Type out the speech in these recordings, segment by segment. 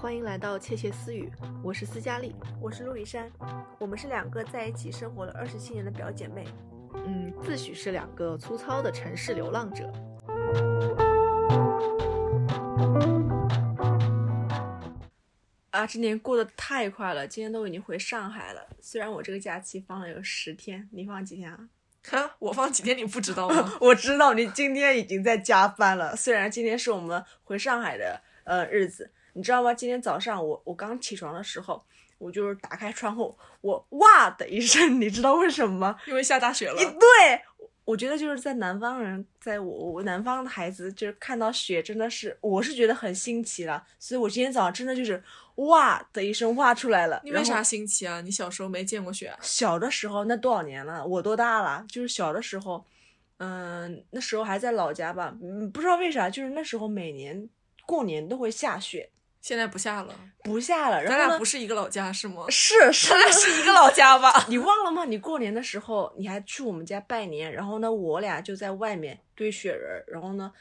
欢迎来到窃窃私语，我是斯嘉丽。我是陆一山，我们是两个在一起生活了二十七年的表姐妹。嗯，自诩是两个粗糙的城市流浪者。啊，这年过得太快了，今天都已经回上海了。虽然我这个假期放了有十天，你放几天啊？哈，我放几天你不知道吗？我知道你今天已经在加班了。虽然今天是我们回上海的呃日子，你知道吗？今天早上我我刚起床的时候，我就是打开窗户，我哇的一声，你知道为什么吗？因为下大雪了。对，我觉得就是在南方人，在我我南方的孩子，就是看到雪真的是，我是觉得很新奇了。所以我今天早上真的就是哇的一声哇出来了。你为啥新奇啊？你小时候没见过雪啊？小的时候那多少年了？我多大了？就是小的时候，嗯、那时候还在老家吧，嗯，不知道为啥，就是那时候每年过年都会下雪，现在不下了，不下了。然咱俩？不是一个老家是吗？是 是咱俩是一个老家吧？你忘了吗？你过年的时候你还去我们家拜年，然后呢，我俩就在外面堆雪人，然后呢，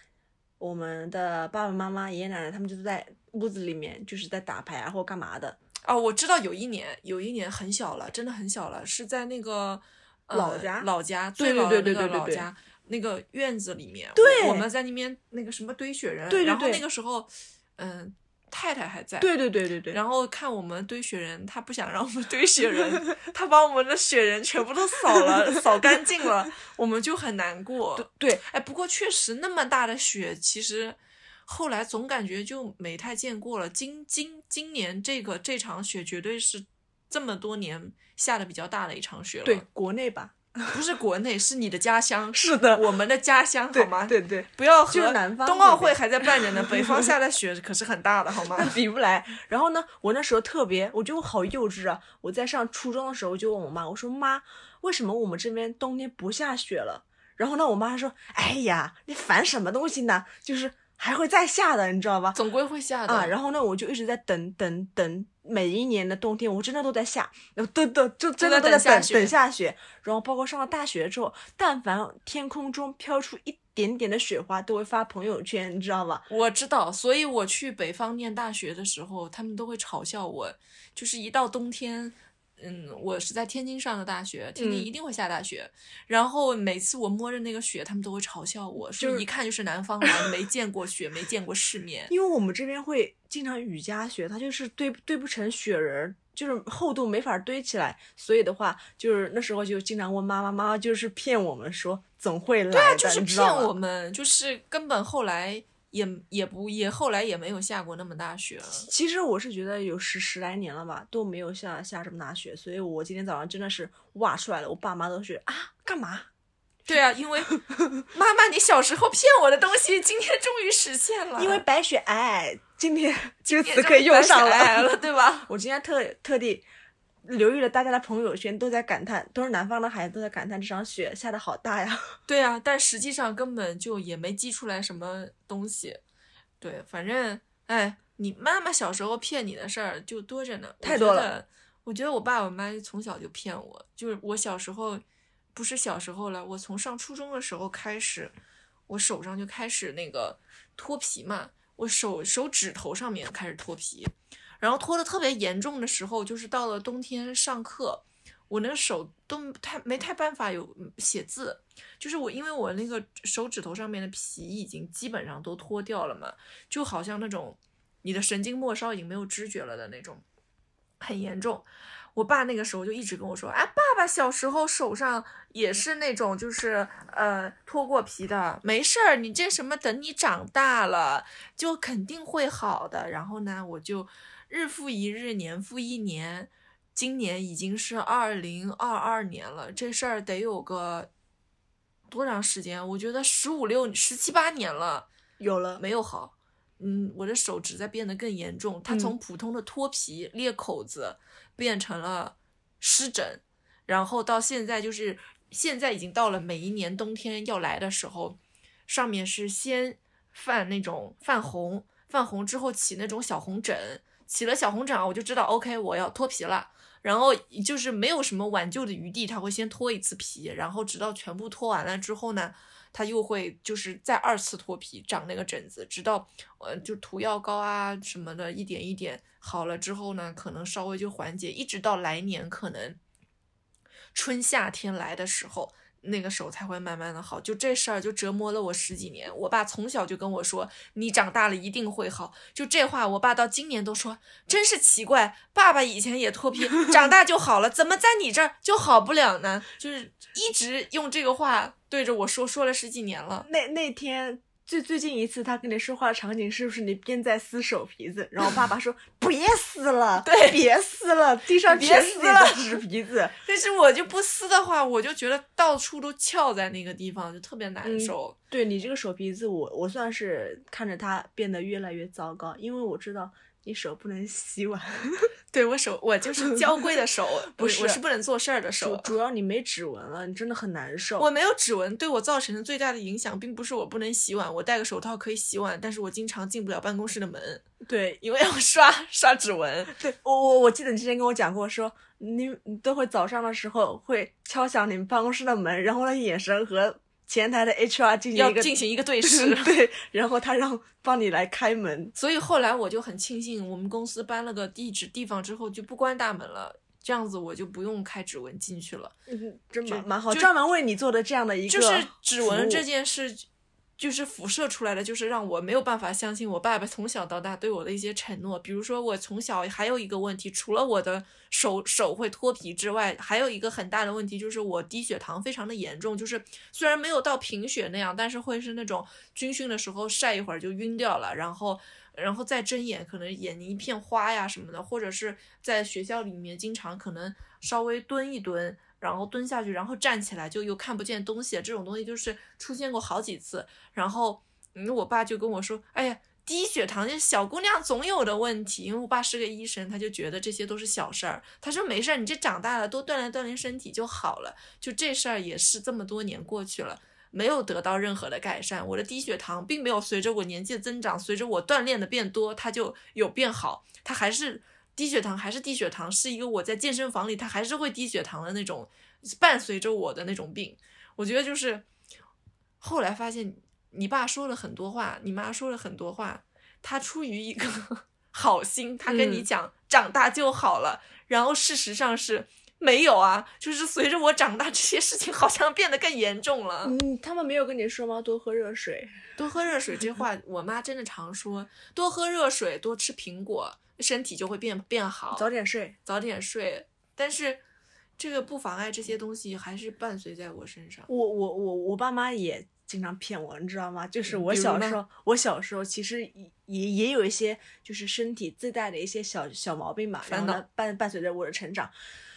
我们的爸爸妈妈、爷爷奶奶他们就在屋子里面，就是在打牌啊或干嘛的。哦，我知道有一年，有一年很小了，真的很小了，是在那个、呃老家老家对对最老的那个对对老家那个院子里面，对我们在那边那个什么堆雪人，对对然后那个时候，嗯、太太还在，对对对对对。然后看我们堆雪人，他不想让我们堆雪人，他把我们的雪人全部都扫了，扫干净了，我们就很难过。对，哎，不过确实那么大的雪，其实后来总感觉就没太见过了。今今今年这个这场雪绝对是这么多年下的比较大的一场雪了。对，，国内吧。不是国内，是你的家乡，是的我们的家乡，好吗？对对，不要和南方冬奥会还在办着呢，北方下的雪可是很大的，好吗？比不来。然后呢，我那时候特别，我觉得我好幼稚啊！我在上初中的时候就问我妈，我说妈，为什么我们这边冬天不下雪了？然后呢，我妈说，哎呀，你烦什么东西呢？就是还会再下的，你知道吧？总归会下的。啊，然后呢，我就一直在等等等，每一年的冬天，我真的都在下，然后等等，就真的都在等等下雪等下雪。然后包括上了大学之后，但凡天空中飘出一点点的雪花，都会发朋友圈，你知道吧？我知道，所以我去北方念大学的时候，他们都会嘲笑我，就是一到冬天，嗯，我是在天津上的大学，天津嗯。一定会下大雪，然后每次我摸着那个雪，他们都会嘲笑我，说就是一看就是南方来，没见过雪，没见过世面。因为我们这边会经常雨夹雪，它就是堆堆不成雪人儿，就是厚度没法堆起来，所以的话，就是那时候就经常问妈妈，妈妈就是骗我们说总会来的，对啊，就是骗我们，就是根本后来也也不也后来也没有下过那么大雪了。其实我是觉得有十十来年了吧，都没有下下这么大雪，所以我今天早上真的是哇出来了，我爸妈都是啊干嘛？对啊，因为 妈妈，你小时候骗我的东西，今天终于实现了。因为白雪皑皑，今天这个也词可以用上来了，对吧？我今天特特地留意了大家的朋友圈，都在感叹，都是南方的孩子都在感叹这场雪下的好大呀。对啊，但实际上根本就也没积出来什么东西。对，反正哎，你妈妈小时候骗你的事儿就多着呢，太多了我觉得。我觉得我爸我妈从小就骗我，就是我小时候，不是小时候了，我从上初中的时候开始，我手上就开始那个脱皮嘛，我手手指头上面开始脱皮，然后脱的特别严重的时候，就是到了冬天上课，我那个手都太没太办法有写字，就是我因为我那个手指头上面的皮已经基本上都脱掉了嘛，就好像那种你的神经末梢已经没有知觉了的那种，很严重。我爸那个时候就一直跟我说，哎，爸爸小时候手上也是那种就是呃脱过皮的，没事儿，你这什么等你长大了就肯定会好的。然后呢，我就日复一日，年复一年。今年已经是二零二二年了，这事儿得有个多长时间？我觉得十五六、十七八年了，有了，没有好。嗯，我的手指在变得更严重，它嗯从普通的脱皮、裂口子变成了湿疹，然后到现在就是现在已经到了每一年冬天要来的时候，上面是先泛那种泛红，泛红之后起那种小红疹，起了小红疹，我就知道 OK 我要脱皮了。然后就是没有什么挽救的余地，它会先脱一次皮，然后直到全部脱完了之后呢，它又会就是再二次脱皮长那个疹子，直到呃就涂药膏啊什么的，一点一点好了之后呢，可能稍微就缓解，一直到来年可能春夏天来的时候。那个手才会慢慢的好，就这事儿就折磨了我十几年。我爸从小就跟我说，你长大了一定会好。就这话，我爸到今年都说，真是奇怪。爸爸以前也脱皮，长大就好了，怎么在你这儿就好不了呢？就是一直用这个话对着我说，说了十几年了。那那天。最最近一次他跟你说话的场景是不是你边在撕手皮子，然后爸爸说别撕了，对，别撕了，地上别撕了纸皮子。但是我就不撕的话，我就觉得到处都翘在那个地方，就特别难受。对你这个手皮子，我我算是看着它变得越来越糟糕，因为我知道。你手不能洗碗，对我手我就是 娇贵的手，不是我是不能做事儿的手。主要你没指纹了，你真的很难受。我没有指纹，对我造成的最大的影响，并不是我不能洗碗，我戴个手套可以洗碗，但是我经常进不了办公室的门。对，因为要刷刷指纹。对我我我记得你之前跟我讲过，说你你都会早上的时候会敲响你们办公室的门，然后呢眼神和。前台的 HR 进行一个进行一个对视，对，然后他让帮你来开门，所以后来我就很庆幸，我们公司搬了个地址地方之后就不关大门了，这样子我就不用开指纹进去了，嗯，真蛮蛮好，专门为你做的这样的一个，就是指纹这件事。就是辐射出来的，就是让我没有办法相信我爸爸从小到大对我的一些承诺。比如说，我从小还有一个问题，除了我的手手会脱皮之外，还有一个很大的问题就是我低血糖非常的严重。就是虽然没有到贫血那样，但是会是那种军训的时候晒一会儿就晕掉了，然后然后再睁眼可能眼睛一片花呀什么的，或者是在学校里面经常可能稍微蹲一蹲。然后蹲下去，然后站起来就又看不见东西，这种东西就是出现过好几次。然后，嗯，我爸就跟我说：“哎呀，低血糖，这小姑娘总有的问题。”因为我爸是个医生，他就觉得这些都是小事儿。他说：“没事儿，你这长大了多锻炼锻炼身体就好了。”就这事儿也是这么多年过去了，没有得到任何的改善。我的低血糖并没有随着我年纪的增长，随着我锻炼的变多，它就有变好，它还是。低血糖还是低血糖，是一个我在健身房里，它还是会低血糖的那种，伴随着我的那种病。我觉得就是后来发现，你爸说了很多话，你妈说了很多话，他出于一个 好心，他跟你讲长大就好了，然后事实上是没有啊，就是随着我长大，这些事情好像变得更严重了。嗯，他们没有跟你说吗？多喝热水，多喝热水这话，我妈真的常说，多喝热水，多吃苹果。身体就会变变好，早点睡，早点睡。但是，这个不妨碍这些东西还是伴随在我身上。我我我我爸妈也经常骗我，你知道吗？就是我小时候，我小时候其实也也有一些就是身体自带的一些小小毛病吧，然后呢伴伴随着我的成长。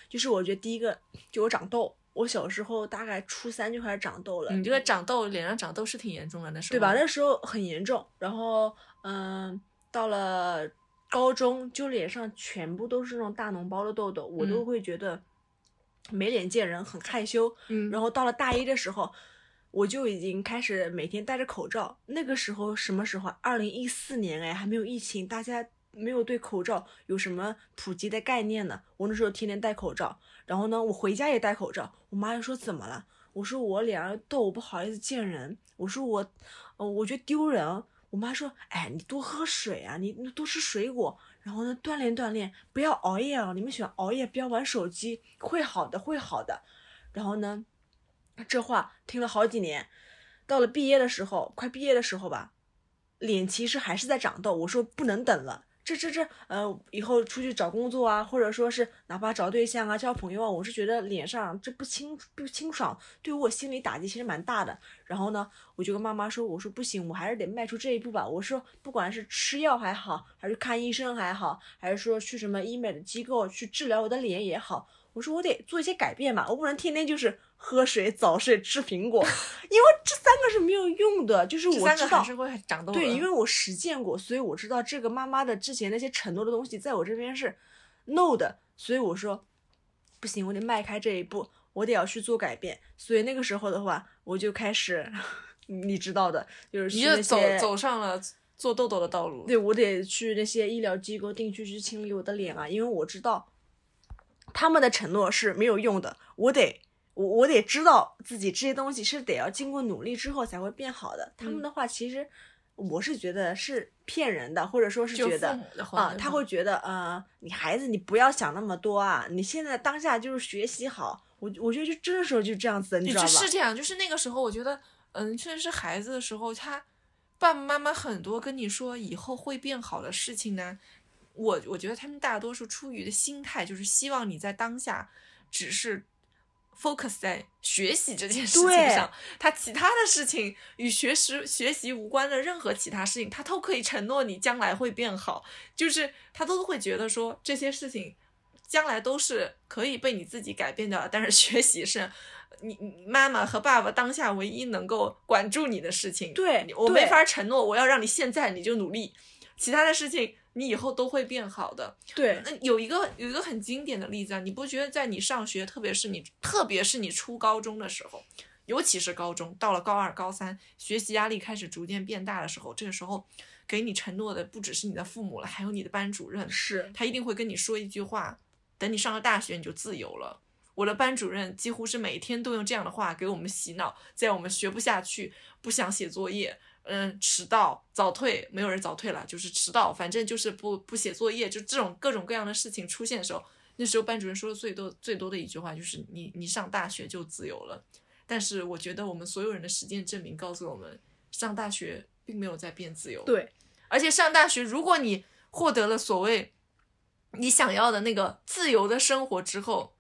就是我觉得第一个就我长痘，我小时候大概初三就开始长痘了。你这个长痘，脸上长痘是挺严重的，那时候对吧？那时候很严重。然后嗯，到了。高中就脸上全部都是那种大脓包的痘痘，我都会觉得没脸见人，很害羞。嗯，然后到了大一的时候，我就已经开始每天戴着口罩。那个时候什么时候？二零一四年哎，还没有疫情，大家没有对口罩有什么普及的概念呢。我那时候天天戴口罩，然后呢，我回家也戴口罩。我妈就说怎么了？我说我脸上痘，我不好意思见人。我说我，呃，我觉得丢人。我妈说：“哎，你多喝水啊，你多吃水果，然后呢，锻炼锻炼，不要熬夜啊。你们喜欢熬夜，不要玩手机，会好的，会好的。然后呢，这话听了好几年，到了毕业的时候，快毕业的时候吧，脸其实还是在长痘。我说不能等了。”这这这，呃，以后出去找工作啊，或者说是哪怕找对象啊、交朋友啊，我是觉得脸上这不清不清爽，对于我心理打击其实蛮大的。然后呢，我就跟妈妈说，我说不行，我还是得迈出这一步吧。我说，不管是吃药还好，还是看医生还好，还是说去什么医美的机构去治疗我的脸也好，我说我得做一些改变嘛，我不能天天就是。喝水、早睡、吃苹果，因为这三个是没有用的。就是我知道，对，因为我实践过，所以我知道这个妈妈的之前那些承诺的东西，在我这边是 no 的。所以我说不行，我得迈开这一步，我得要去做改变。所以那个时候的话，我就开始，你知道的，就是你就走走上了做痘痘的道路。对，我得去那些医疗机构定期去清理我的脸啊，因为我知道他们的承诺是没有用的，我得。我我得知道自己这些东西是得要经过努力之后才会变好的。他们嗯的话其实我是觉得是骗人的，或者说是觉得啊、他会觉得呃，你孩子你不要想那么多啊，你现在当下就是学习好。我我觉得就这个时候就这样子的，你知道吧？是这样，就是那个时候，我觉得，嗯，确实是孩子的时候，他爸爸妈妈很多跟你说以后会变好的事情呢，我我觉得他们大多数出于的心态就是希望你在当下只是 focus 在学习这件事情上，他其他的事情与学识学习无关的任何其他事情，他都可以承诺你将来会变好，就是他都会觉得说这些事情将来都是可以被你自己改变掉的，但是学习是你你妈妈和爸爸当下唯一能够管住你的事情。对我没法承诺我要让你现在你就努力，其他的事情你以后都会变好的。对那有一个有一个很经典的例子啊，你不觉得在你上学，特别是你特别是你初高中的时候，尤其是高中，到了高二、高三，学习压力开始逐渐变大的时候，这个时候给你承诺的不只是你的父母了，还有你的班主任。是他一定会跟你说一句话：等你上了大学，你就自由了。我的班主任几乎是每天都用这样的话给我们洗脑，在我们学不下去、不想写作业、嗯迟到、早退，没有人早退了，就是迟到，反正就是不不写作业，就这种各种各样的事情出现的时候，那时候班主任说的最多最多的一句话就是你你上大学就自由了。但是我觉得我们所有人的实践证明告诉我们，上大学并没有在变自由。对而且上大学，如果你获得了所谓你想要的那个自由的生活之后，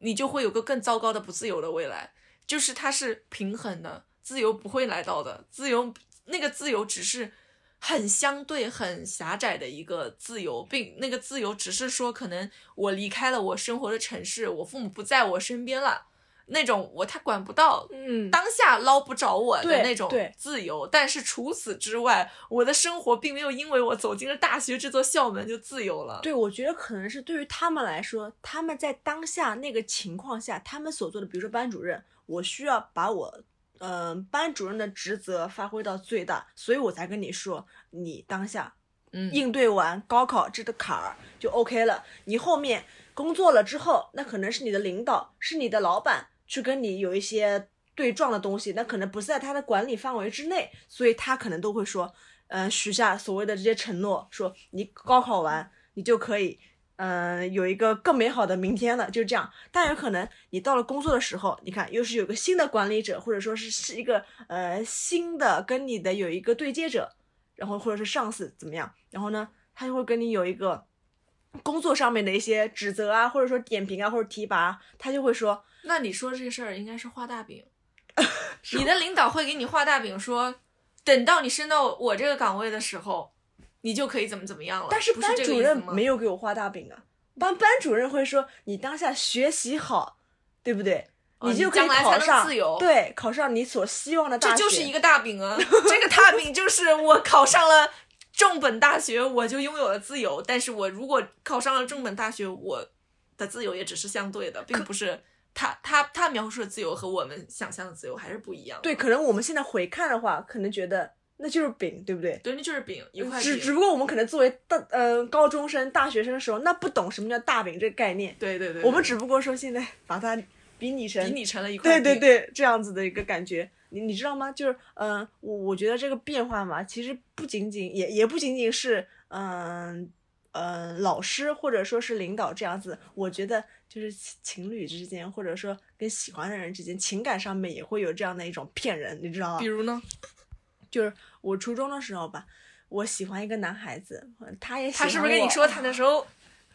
你就会有个更糟糕的不自由的未来。就是它是平衡的，自由不会来到的，自由那个自由只是很相对、很狭窄的一个自由，并那个自由只是说，可能我离开了我生活的城市，我父母不在我身边了，那种我他管不到，嗯当下捞不着我的那种自由，但是除此之外，我的生活并没有因为我走进了大学这座校门就自由了。对，我觉得可能是对于他们来说，他们在当下那个情况下，他们所做的，比如说班主任，我需要把我，嗯、班主任的职责发挥到最大，所以我才跟你说，你当下嗯，应对完高考这个坎儿就 OK 了。你后面工作了之后，那可能是你的领导，是你的老板去跟你有一些对撞的东西，那可能不是在他的管理范围之内，所以他可能都会说，嗯、许下所谓的这些承诺，说你高考完你就可以。嗯，有一个更美好的明天了，就这样。但有可能你到了工作的时候，你看又是有个新的管理者，或者说是是一个呃新的跟你的有一个对接者，然后或者是上司怎么样，然后呢，他就会跟你有一个工作上面的一些指责啊，或者说点评啊，或者提拔，他就会说，那你说这事儿应该是画大饼，你的领导会给你画大饼说，等到你升到我这个岗位的时候，你就可以怎么怎么样了。但是班主任没有给我画大饼啊，班班主任会说你当下学习好，对不对？你就可以你将来才能考上自由对，考上你所希望的大学。这就是一个大饼啊！这个大饼 就是我考上了重本大学，我就拥有了自由。但是我如果考上了重本大学，我的自由也只是相对的，并不是他他他描述的自由和我们想象的自由还是不一样。对，可能我们现在回看的话，可能觉得那就是饼，对不对？对，那就是饼，一块只饼。只不过我们可能作为大呃高中生、大学生的时候，那不懂什么叫大饼这个概念，对对对，我们只不过说现在把它比拟成比拟成了一块饼。对对对，这样子的一个感觉，你你知道吗？就是，嗯、我我觉得这个变化嘛，其实不仅仅也也不仅仅是，嗯、嗯、老师或者说是领导这样子，我觉得就是情情侣之间，或者说跟喜欢的人之间，情感上面也会有这样的一种骗人，你知道吗比？如呢，就是我初中的时候吧，我喜欢一个男孩子，他也喜欢他是不是跟你说他那时候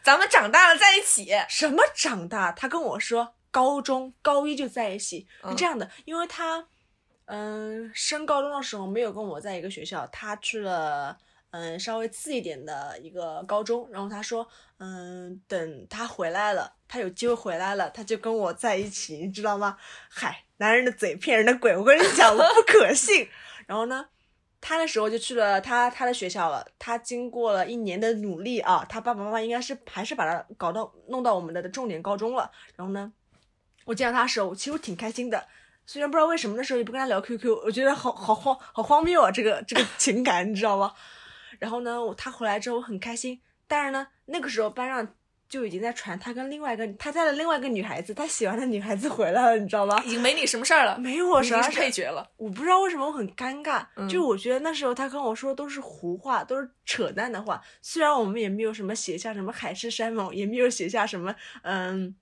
咱们长大了在一起？什么长大？他跟我说高中高一就在一起，是嗯这样的，因为他，嗯、升高中的时候没有跟我在一个学校，他去了。嗯，稍微次一点的一个高中，然后他说，嗯，等他回来了，他有机会回来了，他就跟我在一起，你知道吗？嗨，男人的嘴骗人的鬼，我跟你讲，我不可信。然后呢，他那时候就去了他他的学校了。他经过了一年的努力啊，他爸爸妈妈应该是还是把他搞到弄到我们的重点高中了。然后呢，我见到他的时候，其实我挺开心的。虽然不知道为什么那时候也不跟他聊 QQ，我觉得好好荒好荒谬啊，这个这个 情感，你知道吗？然后呢，我他回来之后我很开心，但是呢，那个时候班上就已经在传他跟另外一个他带了另外一个女孩子，他喜欢的女孩子回来了，你知道吗？已经没你什么事儿了，没有我你已经是主要是配角了。我不知道为什么我很尴尬，嗯就我觉得那时候他跟我说的都是胡话，都是扯淡的话。虽然我们也没有什么写下什么海誓山盟，也没有写下什么嗯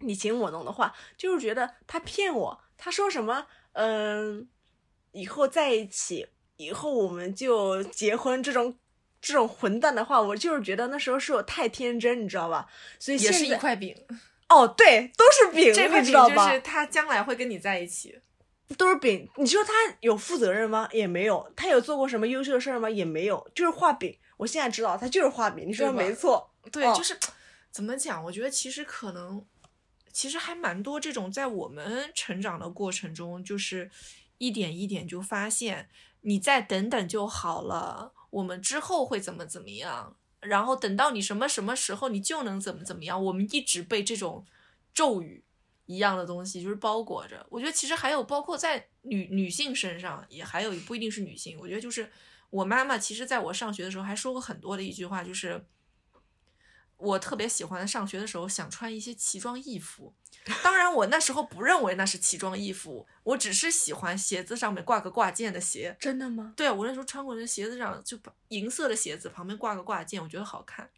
你情我浓的话，就是觉得他骗我。他说什么嗯以后在一起，以后我们就结婚这种。这种混蛋的话，我就是觉得那时候是我太天真，你知道吧？所以也是一块饼，哦，对，都是饼，这块饼知道吧？就是他将来会跟你在一起。都是饼。你说他有负责任吗？也没有。他有做过什么优秀的事儿吗？也没有。就是画饼。我现在知道他就是画饼。你说的没错。对，哦就是怎么讲？我觉得其实可能，其实还蛮多这种在我们成长的过程中，就是一点一点就发现，你再等等就好了，我们之后会怎么怎么样，然后等到你什么什么时候，你就能怎么怎么样。我们一直被这种咒语一样的东西就是包裹着。我觉得其实还有包括在女女性身上，也还有不一定是女性。我觉得就是我妈妈，其实在我上学的时候还说过很多的一句话，就是我特别喜欢上学的时候想穿一些奇装异服。当然，我那时候不认为那是奇装异服，我只是喜欢鞋子上面挂个挂件的鞋。真的吗？对啊，我那时候穿过的鞋子上就银色的鞋子旁边挂个挂件，我觉得好看。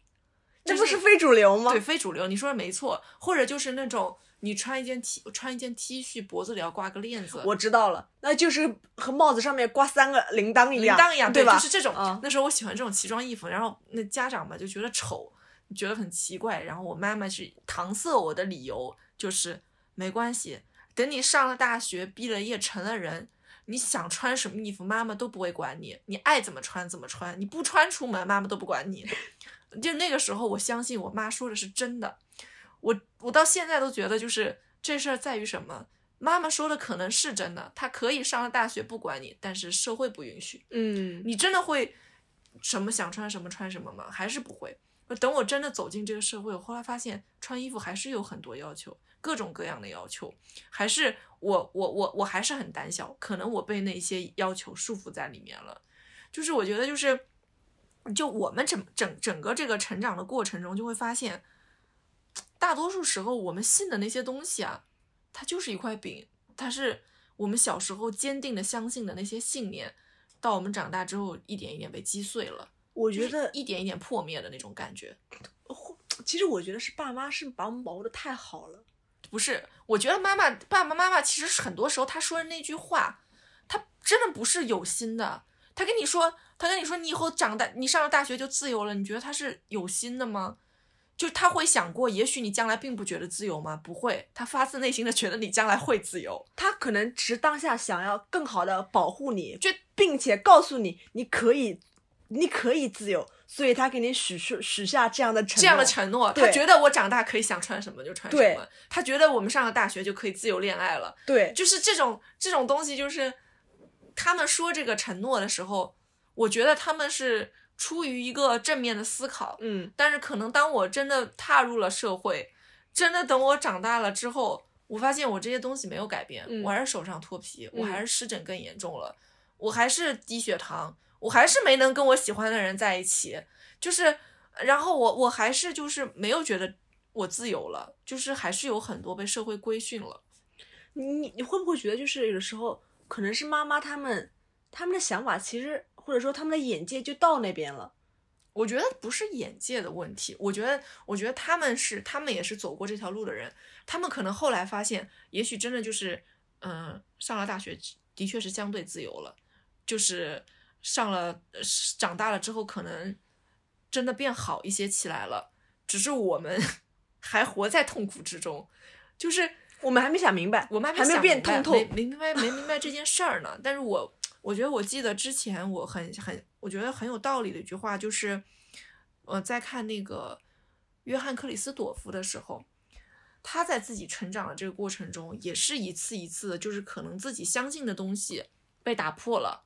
这不是非主流吗？对，非主流，你说的没错。或者就是那种你穿一件 T 穿一件 T 恤，脖子里要挂个链子，我知道了，那就是和帽子上面挂三个铃铛一样，铃铛一样，对吧？就是这种。嗯那时候我喜欢这种奇装异服，然后那家长嘛就觉得丑，觉得很奇怪。然后我妈妈是搪塞我的理由就是没关系，等你上了大学，毕了业，成了人。你想穿什么衣服，妈妈都不会管你，你爱怎么穿怎么穿，你不穿出门，妈妈都不管你。就那个时候，我相信我妈说的是真的。我我到现在都觉得，就是这事儿在于什么？妈妈说的可能是真的，她可以上了大学不管你，但是社会不允许。嗯，你真的会什么想穿什么穿什么吗？还是不会？等我真的走进这个社会，我后来发现穿衣服还是有很多要求，各种各样的要求，还是我我我我还是很胆小，可能我被那些要求束缚在里面了。就是我觉得就是，就我们整整整个这个成长的过程中，就会发现，大多数时候我们信的那些东西啊，它就是一块饼，它是我们小时候坚定的相信的那些信念，到我们长大之后一点一点被击碎了。我觉得一点一点破灭的那种感觉。其实我觉得是爸妈是把我们保护的太好了。不是，我觉得妈妈、爸爸妈妈其实是很多时候他说的那句话，他真的不是有心的。他跟你说，他跟你说，你以后长大，你上了大学就自由了，你觉得他是有心的吗？就他会想过，也许你将来并不觉得自由吗？不会，他发自内心的觉得你将来会自由。他可能只是当下想要更好的保护你，就并且告诉你你可以，你可以自由，所以他给你许出许下这样的承诺。这样的承诺，他觉得我长大可以想穿什么就穿什么，他觉得我们上了大学就可以自由恋爱了。对，就是这种这种东西，就是他们说这个承诺的时候，我觉得他们是出于一个正面的思考，嗯，但是可能当我真的踏入了社会，真的等我长大了之后，我发现我这些东西没有改变，嗯。我还是手上脱皮，我嗯还是湿疹更严重了，我还是低血糖，我还是没能跟我喜欢的人在一起，就是，然后我我还是就是没有觉得我自由了，就是还是有很多被社会规训了。你你会不会觉得就是有的时候可能是妈妈他们他们的想法其实或者说他们的眼界就到那边了。我觉得不是眼界的问题，我觉得，我觉得他们是，他们也是走过这条路的人，他们可能后来发现，也许真的就是，嗯、上了大学的确是相对自由了，就是上了呃长大了之后，可能真的变好一些起来了，只是我们 还活在痛苦之中，就是我们还没想明白，我们还没变通透明白没明白这件事儿呢。但是我我觉得我记得之前我很很我觉得很有道理的一句话，就是我在看那个约翰克里斯朵夫的时候，他在自己成长的这个过程中，也是一次一次的，就是可能自己相信的东西被打破了，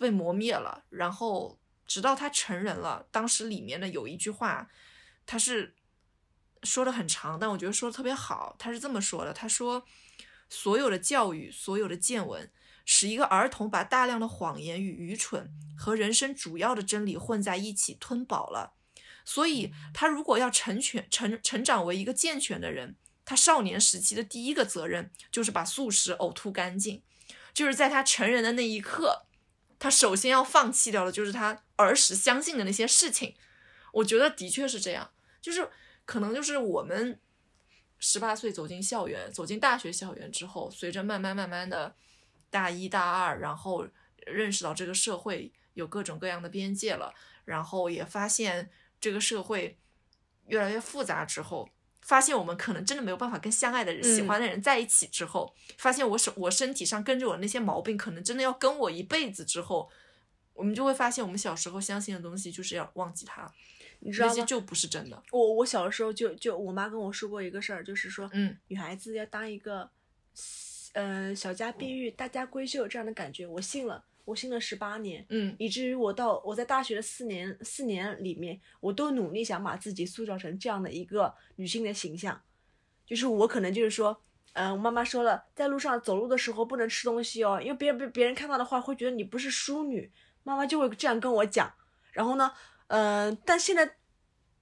被磨灭了，然后直到他成人了，当时里面的有一句话，他是说的很长，但我觉得说的特别好。他是这么说的：“他说，所有的教育，所有的见闻，使一个儿童把大量的谎言与愚蠢和人生主要的真理混在一起吞饱了。所以他如果要成全成成长为一个健全的人，他少年时期的第一个责任就是把素食呕吐干净，就是在他成人的那一刻，他首先要放弃掉的就是他儿时相信的那些事情。我觉得的确是这样，就是可能就是我们十八岁走进校园，走进大学校园之后，随着慢慢慢慢的大一大二，然后认识到这个社会有各种各样的边界了，然后也发现这个社会越来越复杂之后。发现我们可能真的没有办法跟相爱的人、喜欢的人在一起之后，发现我身我身体上跟着我那些毛病，可能真的要跟我一辈子之后，我们就会发现，我们小时候相信的东西就是要忘记它，你知道吗？那些就不是真的。我我小的时候就就我妈跟我说过一个事儿，就是说，嗯，女孩子要当一个，呃，小家碧玉、大家闺秀这样的感觉，我信了，我信了十八年，嗯以至于我到我在大学的四年四年里面，我都努力想把自己塑造成这样的一个女性的形象，就是我可能就是说，嗯、我妈妈说了，在路上走路的时候不能吃东西哦，因为别人被别人看到的话会觉得你不是淑女，妈妈就会这样跟我讲。然后呢，嗯、但现在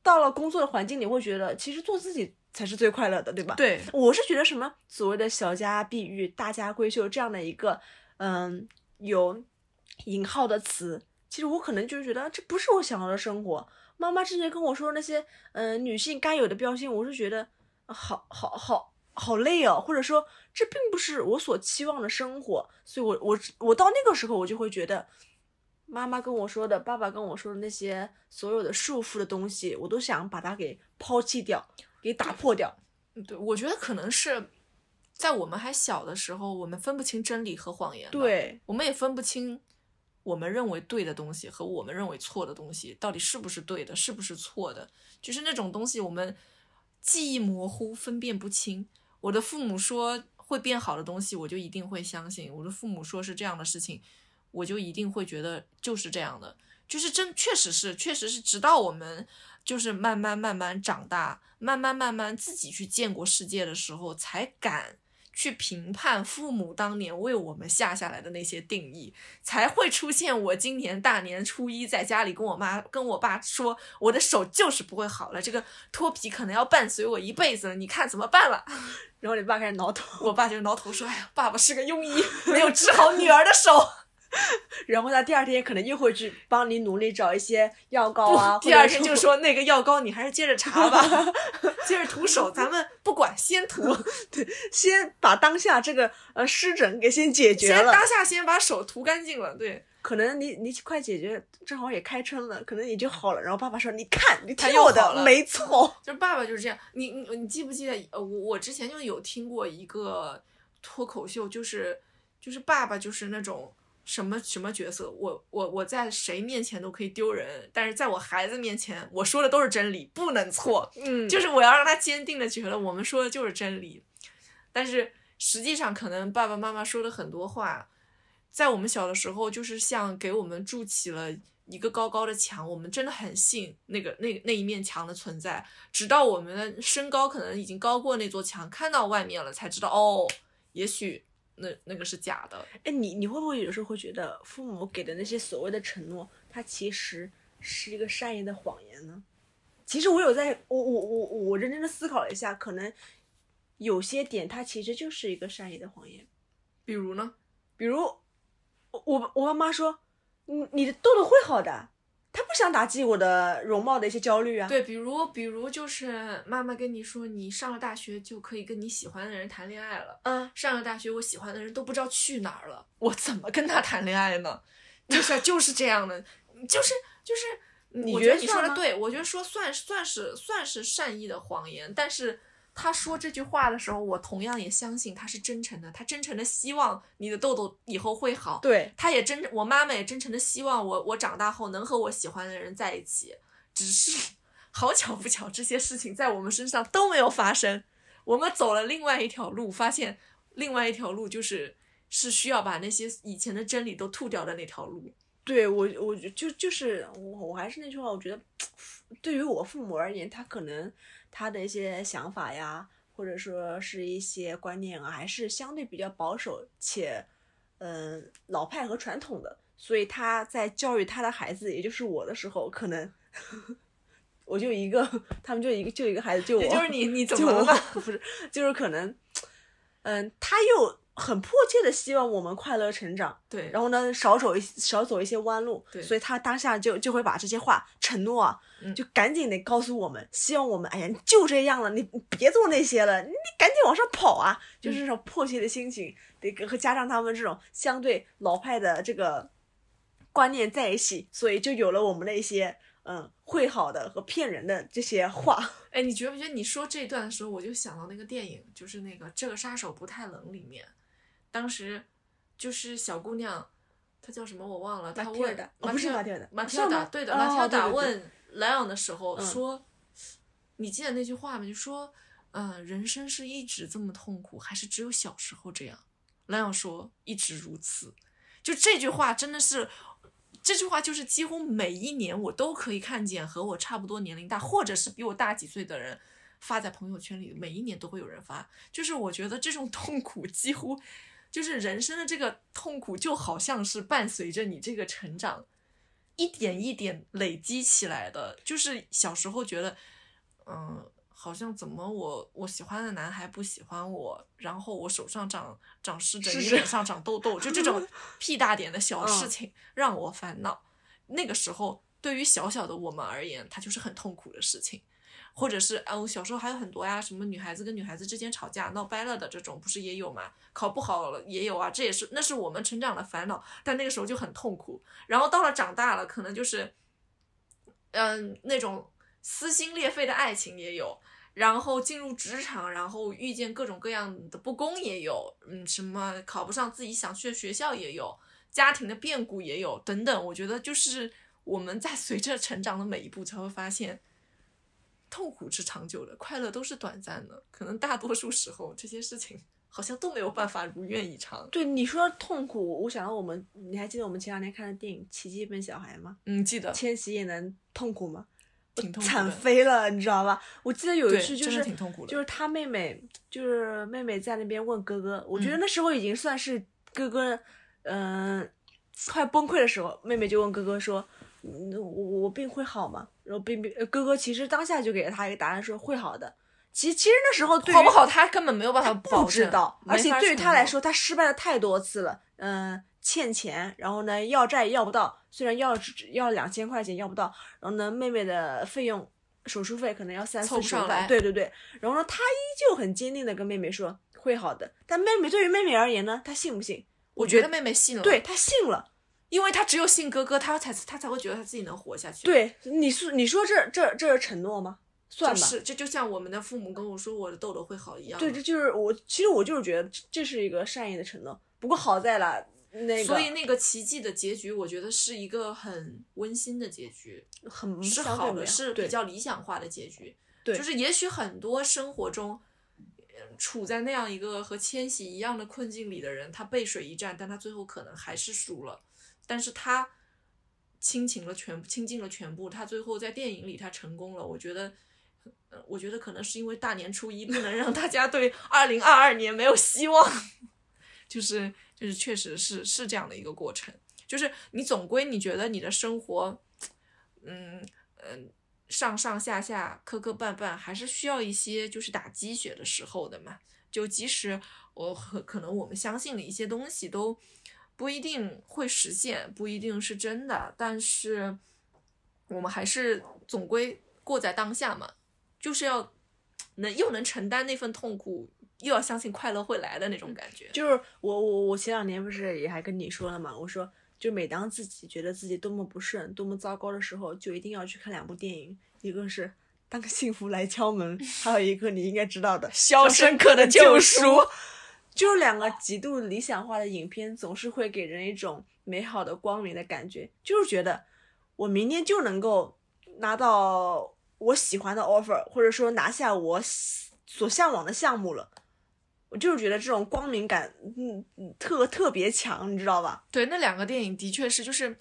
到了工作的环境里，会觉得其实做自己才是最快乐的，对吧？对，我是觉得什么所谓的小家碧玉、大家闺秀这样的一个，嗯，有引号的词，其实我可能就是觉得这不是我想要的生活。妈妈之前跟我说那些，嗯、女性该有的标签，我是觉得呃好好好好累哦，或者说这并不是我所期望的生活，所以我我我到那个时候我就会觉得。妈妈跟我说的，爸爸跟我说的那些所有的束缚的东西，我都想把它给抛弃掉，给打破掉。对，我觉得可能是在我们还小的时候，我们分不清真理和谎言。，对，我们也分不清我们认为对的东西和我们认为错的东西到底是不是对的，是不是错的，就是那种东西我们记忆模糊，分辨不清。我的父母说会变好的东西，我就一定会相信；我的父母说是这样的事情，我就一定会觉得就是这样的。就是真，确实是，确实是，直到我们就是慢慢慢慢长大，慢慢慢慢自己去见过世界的时候，才敢去评判父母当年为我们下下来的那些定义，才会出现我今年大年初一在家里跟我妈跟我爸说，我的手就是不会好了，这个脱皮可能要伴随我一辈子了，你看怎么办了？然后你爸开始挠头，我爸就挠头说，哎呀，爸爸是个庸医，没有治好女儿的手。然后他第二天可能又会去帮你努力找一些药膏啊，第二天就说那个药膏你还是接着查吧，接着涂手，咱们不管，先涂，对先把当下这个呃湿疹给先解决了。先当下先把手涂干净了，对。可能你你快解决，正好也开春了，可能也就好了。然后爸爸说：“你看，你他听我的，没错。就是爸爸就是这样。你你你记不记得？呃，我我之前就有听过一个脱口秀，就是就是爸爸就是那种什么什么角色，我我我在谁面前都可以丢人，但是在我孩子面前，我说的都是真理，不能错。嗯，就是我要让他坚定的觉得我们说的就是真理，但是实际上可能爸爸妈妈说的很多话，在我们小的时候就是像给我们筑起了一个高高的墙，我们真的很信那个那那一面墙的存在，直到我们的身高可能已经高过那座墙，看到外面了，才知道哦，也许那那个是假的。哎，你你会不会有时候会觉得父母给的那些所谓的承诺，它其实是一个善意的谎言呢？其实我有在，我我我我认真的思考了一下，可能有些点它其实就是一个善意的谎言。比如呢？比如，我我我爸妈说，你你的痘痘会好的，她不想打击我的容貌的一些焦虑啊。对，比如比如就是妈妈跟你说，你上了大学就可以跟你喜欢的人谈恋爱了。嗯，上了大学，我喜欢的人都不知道去哪儿了，我怎么跟他谈恋爱呢？就是就是这样的，就是就是，你我觉得你说的对，我觉得说算算是算是善意的谎言，但是他说这句话的时候，我同样也相信他是真诚的，他真诚的希望你的痘痘以后会好，对，他也真，我妈妈也真诚的希望我我长大后能和我喜欢的人在一起，只是好巧不巧，这些事情在我们身上都没有发生。我们走了另外一条路，发现另外一条路就是是需要把那些以前的真理都吐掉的那条路。对我，我就就是我，我还是那句话，我觉得 对于我父母而言，他可能他的一些想法呀，或者说是一些观念啊，还是相对比较保守且嗯、老派和传统的，所以他在教育他的孩子，也就是我的时候，可能我就一个，他们就一个就一个孩子，就我，就是你，你怎么了？不是，就是可能，嗯，他又很迫切的希望我们快乐成长，对，然后呢，少走一少走一些弯路，对所以他当下就就会把这些话承诺啊，嗯就赶紧得告诉我们，希望我们，哎呀，你就这样了，你你别做那些了，你赶紧往上跑啊，就是这种迫切的心情，得跟和加上他们这种相对老派的这个观念在一起，所以就有了我们的一些嗯会好的和骗人的这些话。哎，你觉不觉得你说这段的时候，我就想到那个电影，就是那个《这个杀手不太冷》里面，当时就是小姑娘，她叫什么我忘了，她问马蒂尔达哦不是马蒂尔达马蒂尔达，对的，哦马蒂尔问莱昂的时候嗯说，你记得那句话吗？就说，嗯、人生是一直这么痛苦，还是只有小时候这样？莱昂说，一直如此。就这句话真的是。这句话就是几乎每一年我都可以看见和我差不多年龄大，或者是比我大几岁的人发在朋友圈里，每一年都会有人发。就是我觉得这种痛苦几乎就是人生的这个痛苦，就好像是伴随着你这个成长一点一点累积起来的。就是小时候觉得，嗯，好像怎么我我喜欢的男孩不喜欢我，然后我手上长长湿疹，你脸上长痘痘，就这种 屁大点的小事嗯情让我烦恼。那个时候，对于小小的我们而言，它就是很痛苦的事情。或者是啊，我小时候还有很多呀，什么女孩子跟女孩子之间吵架闹掰了的这种，不是也有吗？考不好了也有啊，这也是那是我们成长的烦恼，但那个时候就很痛苦。然后到了长大了，可能就是，嗯，那种撕心裂肺的爱情也有，然后进入职场，然后遇见各种各样的不公也有，嗯，什么考不上自己想去的学校也有，家庭的变故也有，等等。我觉得就是我们在随着成长的每一步，才会发现，痛苦是长久的，快乐都是短暂的。可能大多数时候，这些事情好像都没有办法如愿以偿。对你说痛苦，我想到我们，你还记得我们前两天看的电影《奇迹笨小孩》吗？嗯，记得千玺也能痛苦吗？挺痛苦惨，飞了，你知道吧？我记得有一对，次就是挺痛苦的。就是他妹妹，就是妹妹在那边问哥哥，我觉得嗯那时候已经算是哥哥，嗯、快崩溃的时候，妹妹就问哥哥说：“嗯，我我病会好吗？”然后冰冰，呃哥哥其实当下就给了他一个答案，说会好的。其实其实那时候对好不好，他根本没有办法保不知道，而且对于他来说，他失败了太多次了。嗯、欠钱，然后呢要债要不到，虽然要只要两千块钱要不到，然后呢妹妹的费用手术费可能要三四十万，对对对。然后呢，他依旧很坚定的跟妹妹说会好的，但妹妹对于妹妹而言呢，她信不信？我觉得妹妹信了，对，她信了。因为他只有信哥哥，他才他才会觉得他自己能活下去。，对，你说你说这这这是承诺吗？算吧。是这就像我们的父母跟我说我的痘痘会好一样。对，这就是我，其实我就是觉得这这是一个善意的承诺。不过好在了，那个所以那个奇迹的结局，我觉得是一个很温馨的结局，很是好的，是比较理想化的结局。对就是也许很多生活中。呃处在那样一个和千玺一样的困境里的人，他背水一战，但他最后可能还是输了。但是他倾情了全倾尽了全部，他最后在电影里他成功了。我觉得，呃，我觉得可能是因为大年初一不能让大家对 二零二二年没有希望，就是就是确实是是这样的一个过程。就是你总归你觉得你的生活，嗯嗯，上上下下磕磕绊绊，还是需要一些就是打鸡血的时候的嘛。就即使我可可能我们相信的一些东西都不一定会实现，不一定是真的，但是我们还是总归过在当下嘛，就是要能又能承担那份痛苦，又要相信快乐会来的那种感觉。就是我我我前两年不是也还跟你说了嘛，我说就每当自己觉得自己多么不顺、多么糟糕的时候，就一定要去看两部电影，一个是《当幸福来敲门》，还有一个你应该知道的《肖申克的救赎》。就是两个极度理想化的影片，总是会给人一种美好的光明的感觉，就是觉得我明年就能够拿到我喜欢的 offer，或者说拿下我所向往的项目了。我就是觉得这种光明感，嗯，嗯特特别强，你知道吧？对，那两个电影的确是，就是，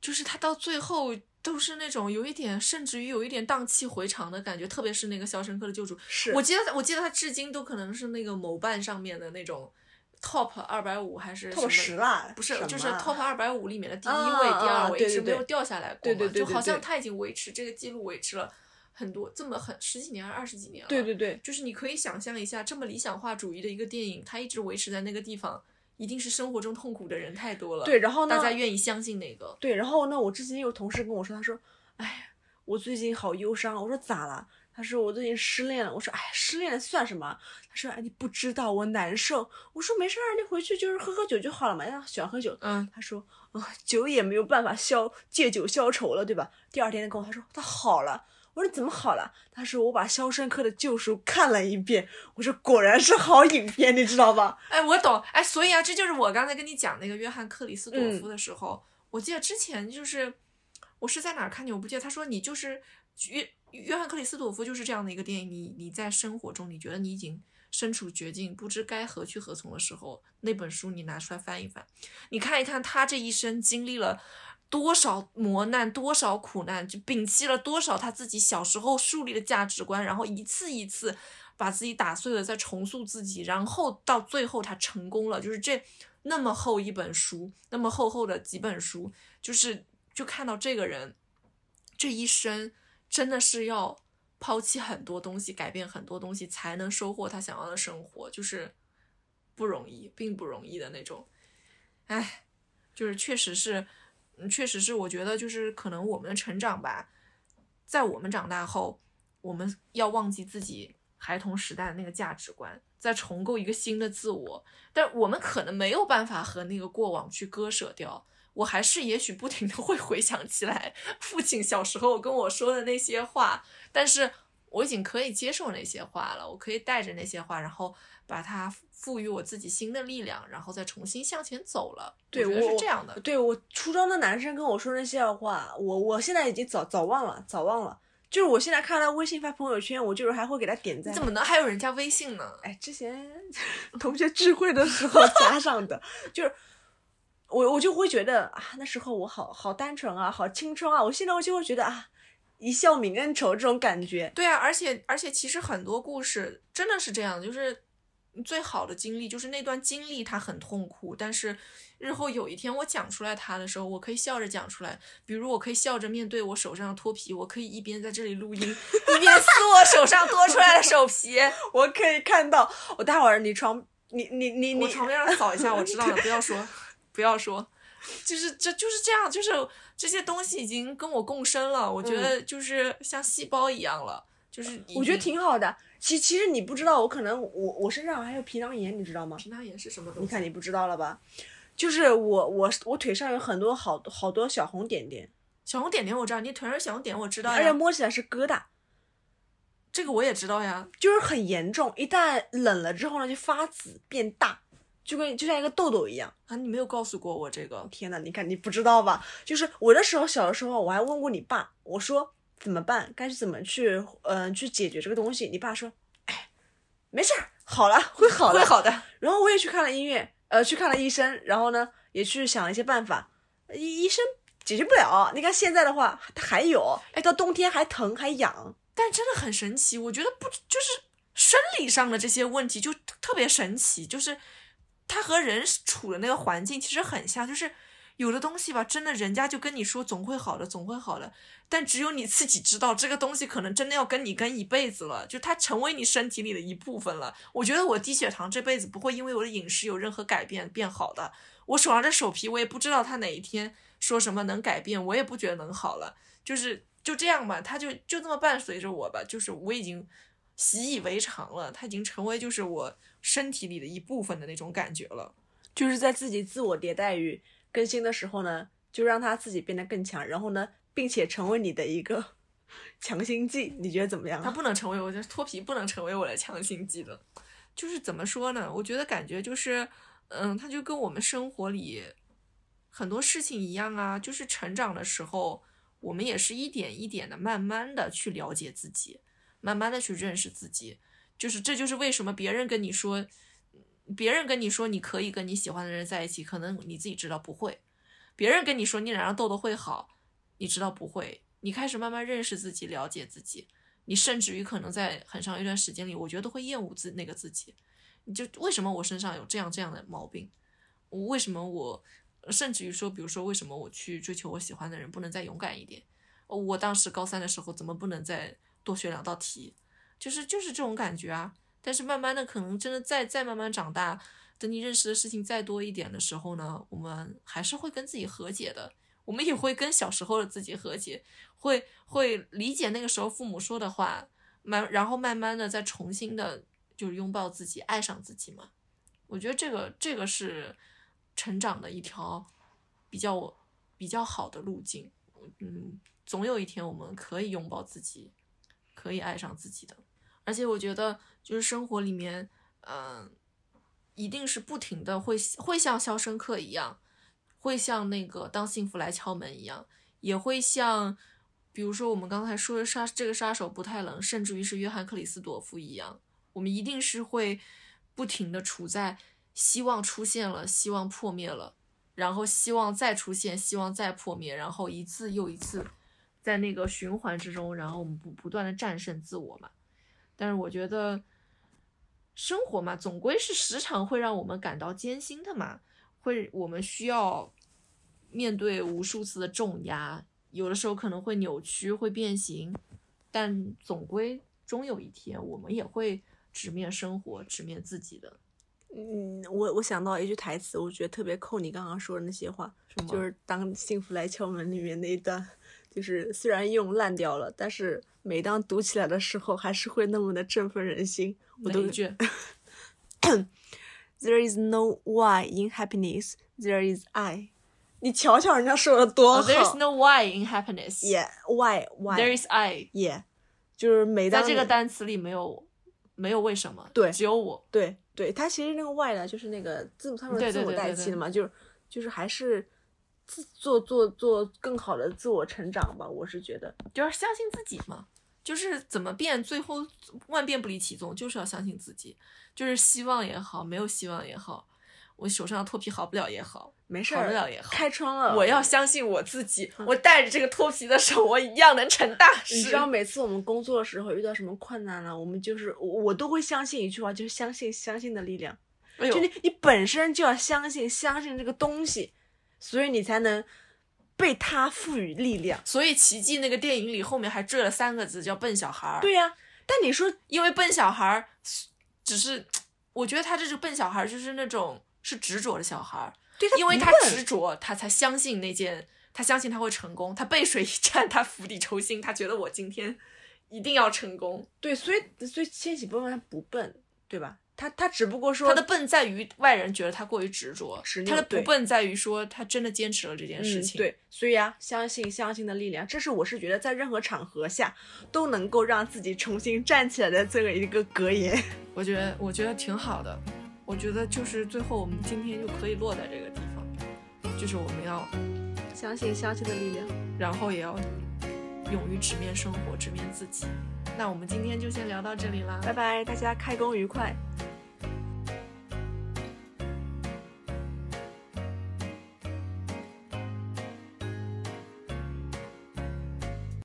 就是他到最后都是那种有一点，甚至于有一点荡气回肠的感觉，特别是那个《肖申克的救赎》，是。我记得，我记得他至今都可能是那个某瓣上面的那种 top 二百五还是什 top 么十啦，不是，就是 top 二百五里面的第一啊位、第啊二位一直没有掉下来过对对对就好像他已经维持这个记录维持了很多这么很十几年还是二十几年了，对对对，就是你可以想象一下，这么理想化主义的一个电影，它一直维持在那个地方，一定是生活中痛苦的人太多了，对，然后呢，大家愿意相信哪个。对，然后呢，我之前有同事跟我说，他说，哎，我最近好忧伤。我说咋了？他说我最近失恋了。我说，哎，失恋算什么？他说，哎，你不知道我难受。我说没事儿，你回去就是喝喝酒就好了嘛。呀，喜欢喝酒。嗯，他说，啊、酒也没有办法消借酒消愁了，对吧？第二天他跟我他说他好了。我说怎么好了？他说我把《肖申克的救赎》看了一遍。我说果然是好影片，你知道吧？哎，我懂，哎，所以啊，这就是我刚才跟你讲那个约翰克里斯朵嗯夫的时候，我记得之前就是我是在哪儿看见，我不记得，他说你就是约约翰克里斯朵夫就是这样的一个电影，你你在生活中你觉得你已经身处绝境，不知该何去何从的时候，那本书你拿出来翻一翻，你看一看他这一生经历了。多少磨难，多少苦难，就摒弃了多少他自己小时候树立的价值观，然后一次一次把自己打碎了，再重塑自己，然后到最后他成功了。就是这那么厚一本书，那么厚厚的几本书，就是就看到这个人这一生真的是要抛弃很多东西，改变很多东西，才能收获他想要的生活，就是不容易，并不容易的那种。哎，就是确实是，确实是，我觉得就是可能我们的成长吧，在我们长大后，我们要忘记自己孩童时代的那个价值观，再重构一个新的自我。但我们可能没有办法和那个过往去割舍掉。我还是也许不停的会回想起来 父亲小时候跟我说的那些话，但是我已经可以接受那些话了，我可以带着那些话，然后把它赋予我自己新的力量，然后再重新向前走了。对我是这样的。对我初中的男生跟我说那些话，我我现在已经早早忘了，早忘了。就是我现在看他微信发朋友圈，我就是还会给他点赞。怎么能还有人家微信呢？哎，之前 同学聚会的时候加上的，就是我我就会觉得啊，那时候我好好单纯啊，好青春啊。我现在我就会觉得啊，一笑泯恩仇这种感觉。对啊，而且而且其实很多故事真的是这样，就是最好的经历就是那段经历它很痛苦，但是日后有一天我讲出来它的时候，我可以笑着讲出来。比如我可以笑着面对我手上的脱皮，我可以一边在这里录音，一边撕我手上多出来的手皮。我可以看到，我待会儿你床，你你你你我床边上扫一下，我知道了，不要说，不要说，就是这就是这样，就是这些东西已经跟我共生了，我觉得就是像细胞一样了，就是我觉得挺好的。其其实你不知道，我可能我我身上还有皮囊炎，你知道吗？皮囊炎是什么东西？你看你不知道了吧？就是我我我腿上有很多好好多小红点点，小红点点我知道，你腿上有小红点我知道而且，摸起来是疙瘩，这个我也知道呀。就是很严重。一旦冷了之后呢，就发紫变大，就跟就像一个痘痘一样。啊，你没有告诉过我这个，天呐，你看你不知道吧？就是我那时候小的时候，我还问过你爸，我说怎么办，该怎么去嗯、呃去解决这个东西？你爸说，哎，没事儿，好了，会好的，会好的。然后我也去看了医院，呃，去看了医生，然后呢，也去想了一些办法，医医生解决不了。你看现在的话，它还有，哎，到冬天还疼还痒。但真的很神奇，我觉得不就是生理上的这些问题就特别神奇，就是它和人处的那个环境其实很像，就是有的东西吧，真的人家就跟你说总会好的，总会好的，但只有你自己知道这个东西可能真的要跟你跟一辈子了，就它成为你身体里的一部分了。我觉得我低血糖这辈子不会因为我的饮食有任何改变变好的，我手上这手皮我也不知道它哪一天说什么能改变，我也不觉得能好了，就是。就这样吧，它就就这么伴随着我吧，就是我已经习以为常了，它已经成为就是我身体里的一部分的那种感觉了。就是在自己自我迭代与更新的时候呢，就让它自己变得更强，然后呢，并且成为你的一个 强心剂。你觉得怎么样它啊？不能成为我的脱皮，不能成为我的强心剂的。就是怎么说呢？我觉得感觉就是，嗯，它就跟我们生活里很多事情一样啊，就是成长的时候。我们也是一点一点的，慢慢的去了解自己，慢慢的去认识自己。就是这就是为什么别人跟你说，别人跟你说你可以跟你喜欢的人在一起，可能你自己知道不会。别人跟你说你脸上痘痘会好，你知道不会。你开始慢慢认识自己，了解自己，你甚至于可能在很长一段时间里，我觉得会厌恶自那个自己。你就为什么我身上有这样这样的毛病？我为什么我，甚至于说，比如说，为什么我去追求我喜欢的人不能再勇敢一点？我当时高三的时候怎么不能再多学两道题？就是就是这种感觉啊。但是慢慢的，可能真的再再慢慢长大，等你认识的事情再多一点的时候呢，我们还是会跟自己和解的。我们也会跟小时候的自己和解，会会理解那个时候父母说的话，慢然后慢慢的再重新的，就是拥抱自己，爱上自己嘛。我觉得这个这个是成长的一条比较比较好的路径。嗯，总有一天我们可以拥抱自己，可以爱上自己的。而且我觉得，就是生活里面，嗯、一定是不停的会会像《肖申克》一样，会像那个《当幸福来敲门》一样，也会像，比如说我们刚才说的杀这个杀手不太冷，甚至于是约翰克里斯朵夫一样，我们一定是会不停的处在希望出现了，希望破灭了，然后希望再出现，希望再破灭，然后一次又一次在那个循环之中，然后我们不不断的战胜自我嘛。但是我觉得生活嘛，总归是时常会让我们感到艰辛的嘛，会我们需要面对无数次的重压，有的时候可能会扭曲，会变形，但总归终有一天，我们也会直面生活，直面自己的。嗯，我我想到一句台词，我觉得特别扣你刚刚说的那些话，就是当幸福来敲门里面那一段，就是虽然用烂掉了，但是每当读起来的时候，还是会那么的振奋人心。我都哪一句？There is no why in happiness, there is I。你瞧瞧人家说的多 Oh, 好。there is no why in happiness. Yeah, why why? There is I. yeah，就是每当在这个单词里没有没有为什么，对只有我。对对，它其实那个 why 呢，就是那个字母，它们对自我对对对对代替的嘛，就是就是还是自做做做更好的自我成长吧，我是觉得。就是相信自己嘛，就是怎么变，最后万变不离其宗，就是要相信自己，就是希望也好，没有希望也好，我手上的脱皮好不了也好，没事儿，了也好，开窗了。我要相信我自己，我带着这个脱皮的手，我一样能成大事。你知道，每次我们工作的时候遇到什么困难了，我们就是我我都会相信一句话，就是相信相信的力量。就你你本身就要相信相信这个东西，所以你才能被他赋予力量。所以《奇迹》那个电影里后面还缀了三个字，叫“笨小孩”。对呀、但你说因为笨小孩儿只是，我觉得他这是笨小孩儿就是那种是执着的小孩儿，对他因为他执着，他才相信那件，他相信他会成功，他背水一战，他釜底抽薪，他觉得我今天一定要成功。对，所以所以千玺不笨，他不笨，对吧？他他只不过说他的笨在于外人觉得他过于执着执，他的不笨在于说他真的坚持了这件事情。嗯。对，所以啊，相信相信的力量，这是我是觉得在任何场合下都能够让自己重新站起来的这个一个格言。我觉得我觉得挺好的，我觉得就是最后我们今天就可以落在这个地方，就是我们要，相信相信的力量。然后也要勇于直面生活，直面自己。那我们今天就先聊到这里啦，拜拜，大家开工愉快。